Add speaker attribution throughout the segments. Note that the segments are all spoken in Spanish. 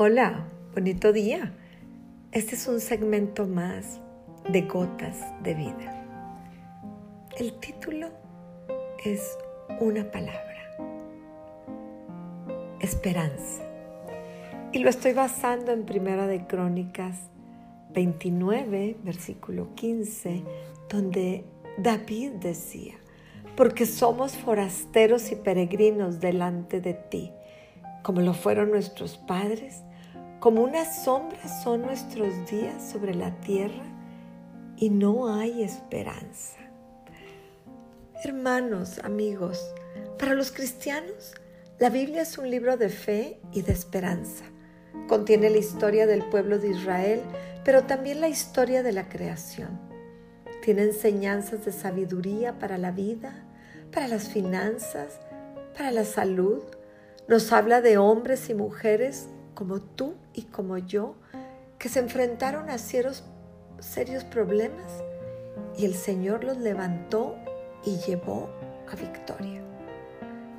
Speaker 1: Hola, bonito día. Este es un segmento más de Gotas de Vida. El título es una palabra, esperanza. Y lo estoy basando en Primera de Crónicas 29, versículo 15, donde David decía, porque somos forasteros y peregrinos delante de ti, como lo fueron nuestros padres, como una sombra son nuestros días sobre la tierra y no hay esperanza. Hermanos, amigos, para los cristianos, la Biblia es un libro de fe y de esperanza. Contiene la historia del pueblo de Israel, pero también la historia de la creación. Tiene enseñanzas de sabiduría para la vida, para las finanzas, para la salud. Nos habla de hombres y mujeres como tú y como yo que se enfrentaron a serios, serios problemas y el Señor los levantó y llevó a victoria.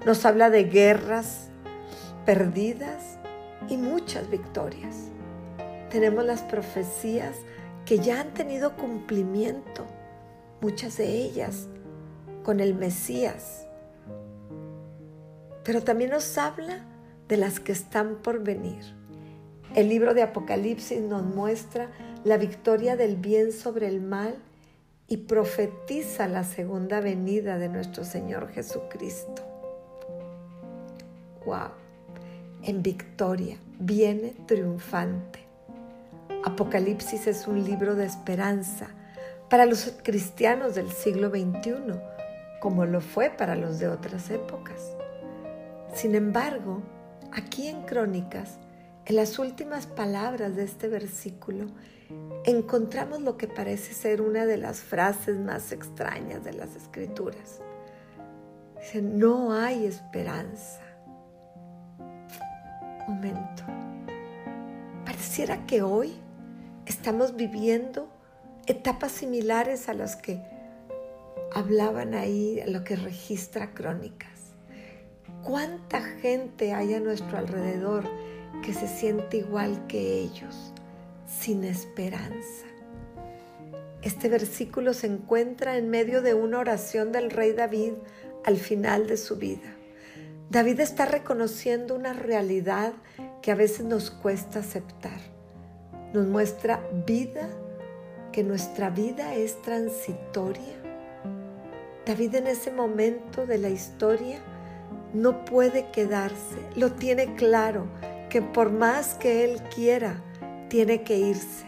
Speaker 1: Nos habla de guerras perdidas y muchas victorias. Tenemos las profecías que ya han tenido cumplimiento muchas de ellas con el Mesías. Pero también nos habla de las que están por venir. El libro de Apocalipsis nos muestra la victoria del bien sobre el mal y profetiza la segunda venida de nuestro Señor Jesucristo. ¡Wow! En victoria, viene triunfante. Apocalipsis es un libro de esperanza para los cristianos del siglo XXI, como lo fue para los de otras épocas. Sin embargo, aquí en Crónicas, en las últimas palabras de este versículo, encontramos lo que parece ser una de las frases más extrañas de las escrituras. Dice, no hay esperanza. Momento. Pareciera que hoy estamos viviendo etapas similares a las que hablaban ahí, a lo que registra crónicas. ¿Cuánta gente hay a nuestro alrededor que se siente igual que ellos, sin esperanza? Este versículo se encuentra en medio de una oración del rey David al final de su vida. David está reconociendo una realidad que a veces nos cuesta aceptar. Nos muestra vida que nuestra vida es transitoria. David en ese momento de la historia no puede quedarse, lo tiene claro, que por más que él quiera, tiene que irse.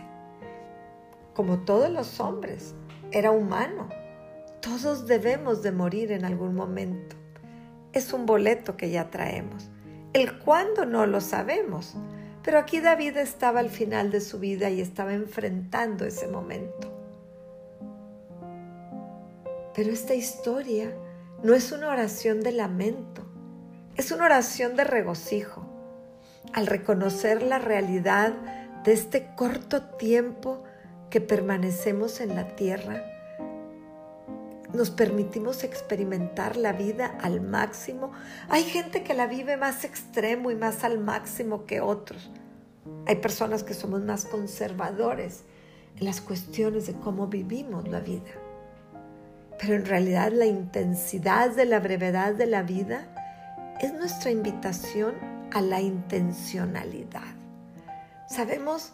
Speaker 1: Como todos los hombres, era humano. Todos debemos de morir en algún momento. Es un boleto que ya traemos. El cuándo no lo sabemos, pero aquí David estaba al final de su vida y estaba enfrentando ese momento. Pero esta historia no es una oración de lamento, es una oración de regocijo. Al reconocer la realidad de este corto tiempo que permanecemos en la tierra, nos permitimos experimentar la vida al máximo. Hay gente que la vive más extremo y más al máximo que otros. Hay personas que somos más conservadores en las cuestiones de cómo vivimos la vida. Pero en realidad la intensidad de la brevedad de la vida es nuestra invitación a la intencionalidad. Sabemos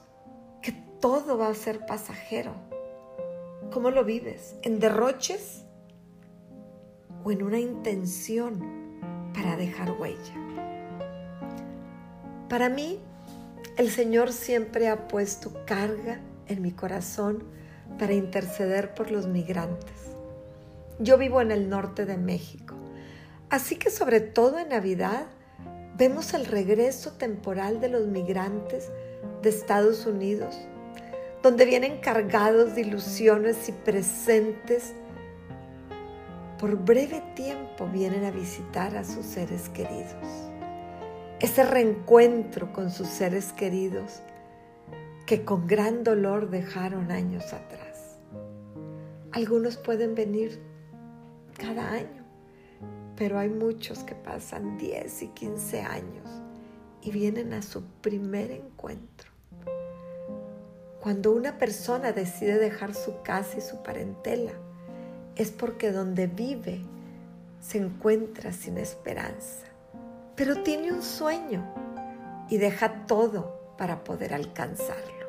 Speaker 1: que todo va a ser pasajero. ¿Cómo lo vives? ¿En derroches? o en una intención para dejar huella. Para mí, el Señor siempre ha puesto carga en mi corazón para interceder por los migrantes. Yo vivo en el norte de México, así que sobre todo en Navidad vemos el regreso temporal de los migrantes de Estados Unidos, donde vienen cargados de ilusiones y presentes por breve tiempo vienen a visitar a sus seres queridos. Ese reencuentro con sus seres queridos que con gran dolor dejaron años atrás. Algunos pueden venir cada año, pero hay muchos que pasan 10 y 15 años y vienen a su primer encuentro. Cuando una persona decide dejar su casa y su parentela, es porque donde vive se encuentra sin esperanza, pero tiene un sueño y deja todo para poder alcanzarlo.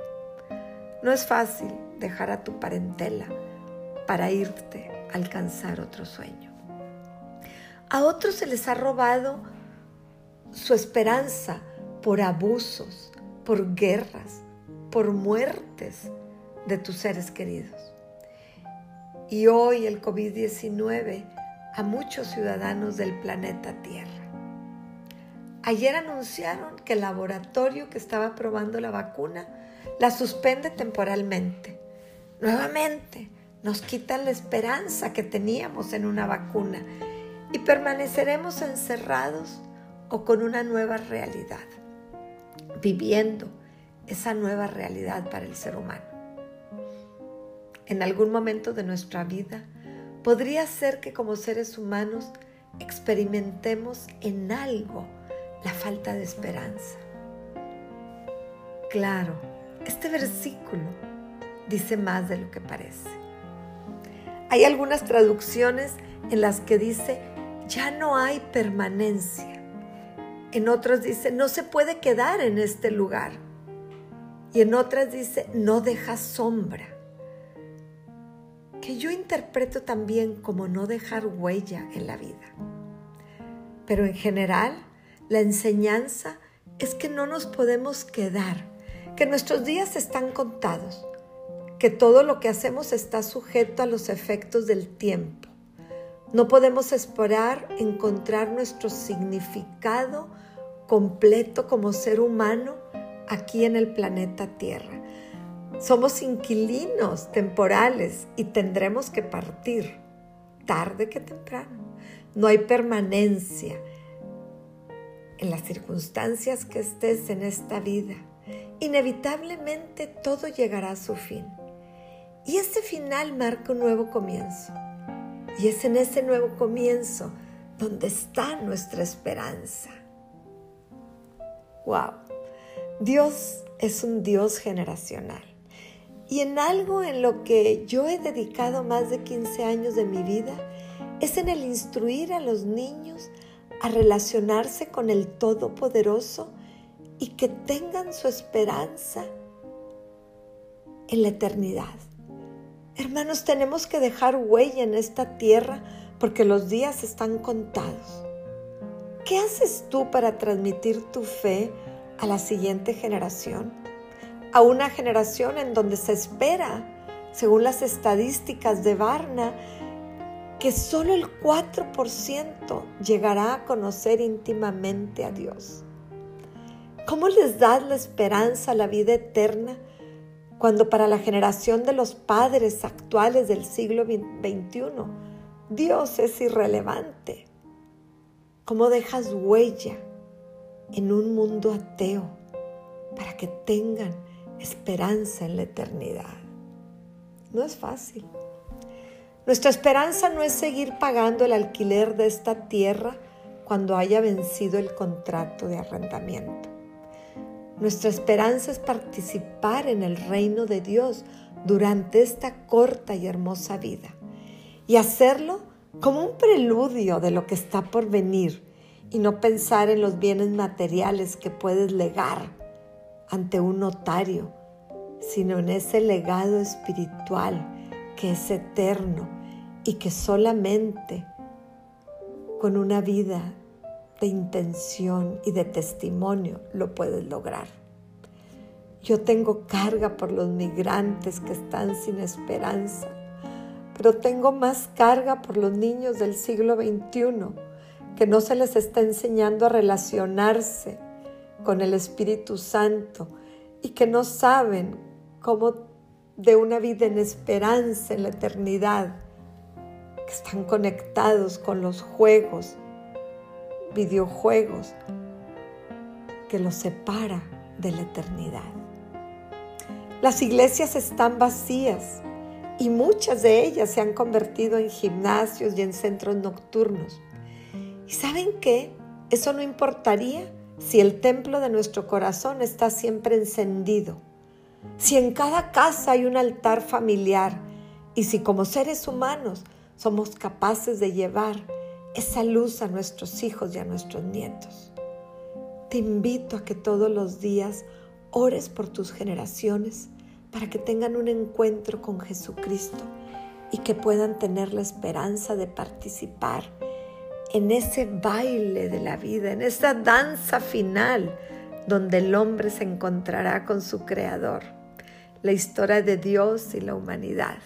Speaker 1: No es fácil dejar a tu parentela para irte a alcanzar otro sueño. A otros se les ha robado su esperanza por abusos, por guerras, por muertes de tus seres queridos. Y hoy el COVID-19 a muchos ciudadanos del planeta Tierra. Ayer anunciaron que el laboratorio que estaba probando la vacuna la suspende temporalmente. Nuevamente nos quitan la esperanza que teníamos en una vacuna y permaneceremos encerrados o con una nueva realidad, viviendo esa nueva realidad para el ser humano. En algún momento de nuestra vida podría ser que como seres humanos experimentemos en algo la falta de esperanza. Claro, este versículo dice más de lo que parece. Hay algunas traducciones en las que dice, ya no hay permanencia. En otras dice, no se puede quedar en este lugar. Y en otras dice, no deja sombra. Que yo interpreto también como no dejar huella en la vida. Pero en general, la enseñanza es que no nos podemos quedar, que nuestros días están contados, que todo lo que hacemos está sujeto a los efectos del tiempo. No podemos esperar encontrar nuestro significado completo como ser humano aquí en el planeta Tierra. Somos inquilinos temporales y tendremos que partir tarde que temprano. No hay permanencia en las circunstancias que estés en esta vida. Inevitablemente todo llegará a su fin. Y ese final marca un nuevo comienzo. Y es en ese nuevo comienzo donde está nuestra esperanza. ¡Wow! Dios es un Dios generacional. Y en algo en lo que yo he dedicado más de 15 años de mi vida es en el instruir a los niños a relacionarse con el Todopoderoso y que tengan su esperanza en la eternidad. Hermanos, tenemos que dejar huella en esta tierra porque los días están contados. ¿Qué haces tú para transmitir tu fe a la siguiente generación? A una generación en donde se espera, según las estadísticas de Barna, que solo el 4% llegará a conocer íntimamente a Dios. ¿Cómo les das la esperanza a la vida eterna cuando para la generación de los padres actuales del siglo XXI Dios es irrelevante? ¿Cómo dejas huella en un mundo ateo para que tengan esperanza en la eternidad? No es fácil. Nuestra esperanza no es seguir pagando el alquiler de esta tierra cuando haya vencido el contrato de arrendamiento. Nuestra esperanza es participar en el reino de Dios durante esta corta y hermosa vida y hacerlo como un preludio de lo que está por venir y no pensar en los bienes materiales que puedes legar ante un notario, sino en ese legado espiritual que es eterno y que solamente con una vida de intención y de testimonio lo puedes lograr. Yo tengo carga por los migrantes que están sin esperanza, pero tengo más carga por los niños del siglo XXI que no se les está enseñando a relacionarse con el Espíritu Santo y que no saben cómo de una vida en esperanza en la eternidad que están conectados con los juegos, videojuegos, que los separa de la eternidad. Las iglesias están vacías y muchas de ellas se han convertido en gimnasios y en centros nocturnos. ¿Y saben qué? Eso no importaría si el templo de nuestro corazón está siempre encendido, si en cada casa hay un altar familiar y si como seres humanos somos capaces de llevar esa luz a nuestros hijos y a nuestros nietos. Te invito a que todos los días ores por tus generaciones para que tengan un encuentro con Jesucristo y que puedan tener la esperanza de participar en ese baile de la vida, en esa danza final donde el hombre se encontrará con su Creador, la historia de Dios y la humanidad.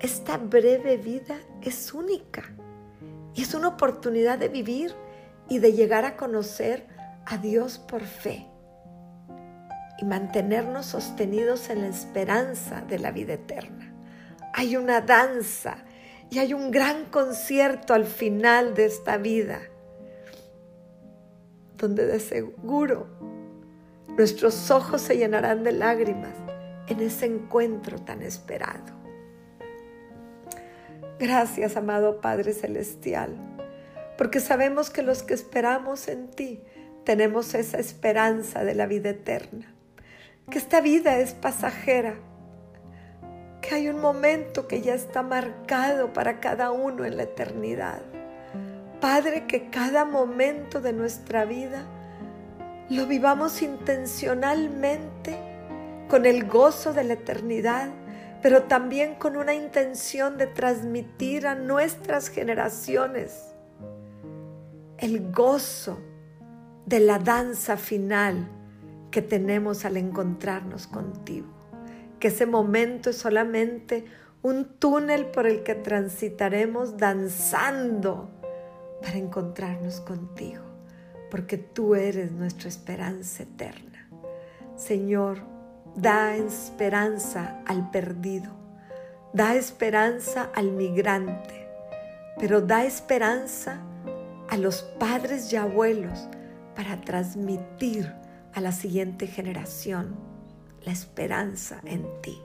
Speaker 1: Esta breve vida es única y es una oportunidad de vivir y de llegar a conocer a Dios por fe y mantenernos sostenidos en la esperanza de la vida eterna. Hay una danza y hay un gran concierto al final de esta vida, donde de seguro nuestros ojos se llenarán de lágrimas en ese encuentro tan esperado. Gracias, amado Padre Celestial, porque sabemos que los que esperamos en ti tenemos esa esperanza de la vida eterna, que esta vida es pasajera, que hay un momento que ya está marcado para cada uno en la eternidad. Padre, que cada momento de nuestra vida lo vivamos intencionalmente con el gozo de la eternidad pero también con una intención de transmitir a nuestras generaciones el gozo de la danza final que tenemos al encontrarnos contigo. Que ese momento es solamente un túnel por el que transitaremos danzando para encontrarnos contigo, porque tú eres nuestra esperanza eterna. Señor, Da esperanza al perdido, da esperanza al migrante, pero da esperanza a los padres y abuelos para transmitir a la siguiente generación la esperanza en ti.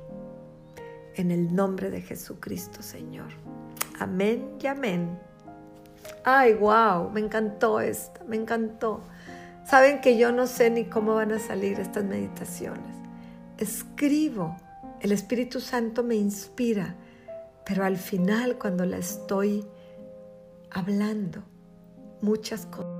Speaker 1: En el nombre de Jesucristo, Señor. Amén y amén. Ay, wow, me encantó esta, me encantó. Saben que yo no sé ni cómo van a salir estas meditaciones escribo, el Espíritu Santo me inspira, pero al final cuando la estoy hablando, muchas cosas